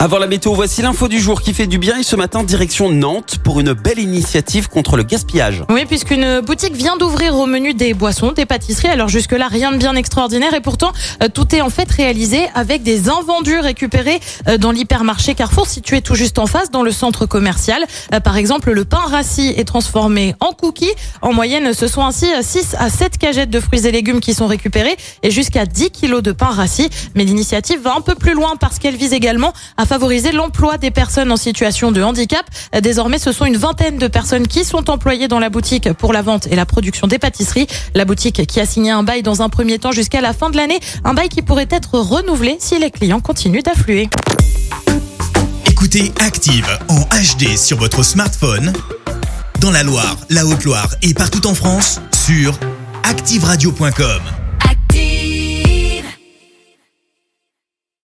Avant la météo, voici l'info du jour qui fait du bien et ce matin direction Nantes pour une belle initiative contre le gaspillage. Oui, puisqu'une boutique vient d'ouvrir au menu des boissons, des pâtisseries. Alors jusque-là, rien de bien extraordinaire et pourtant, euh, tout est en fait réalisé avec des invendus récupérés euh, dans l'hypermarché Carrefour situé tout juste en face dans le centre commercial. Euh, Par exemple, le pain rassis est transformé en cookies. En moyenne, ce sont ainsi 6 à 7 cagettes de fruits et légumes qui sont récupérées et jusqu'à 10 kilos de pain rassis. Mais l'initiative va un peu plus loin parce qu'elle vise également favoriser l'emploi des personnes en situation de handicap. Désormais, ce sont une vingtaine de personnes qui sont employées dans la boutique pour la vente et la production des pâtisseries. La boutique qui a signé un bail dans un premier temps jusqu'à la fin de l'année, un bail qui pourrait être renouvelé si les clients continuent d'affluer. Écoutez Active en HD sur votre smartphone, dans la Loire, la Haute-Loire et partout en France, sur activeradio.com.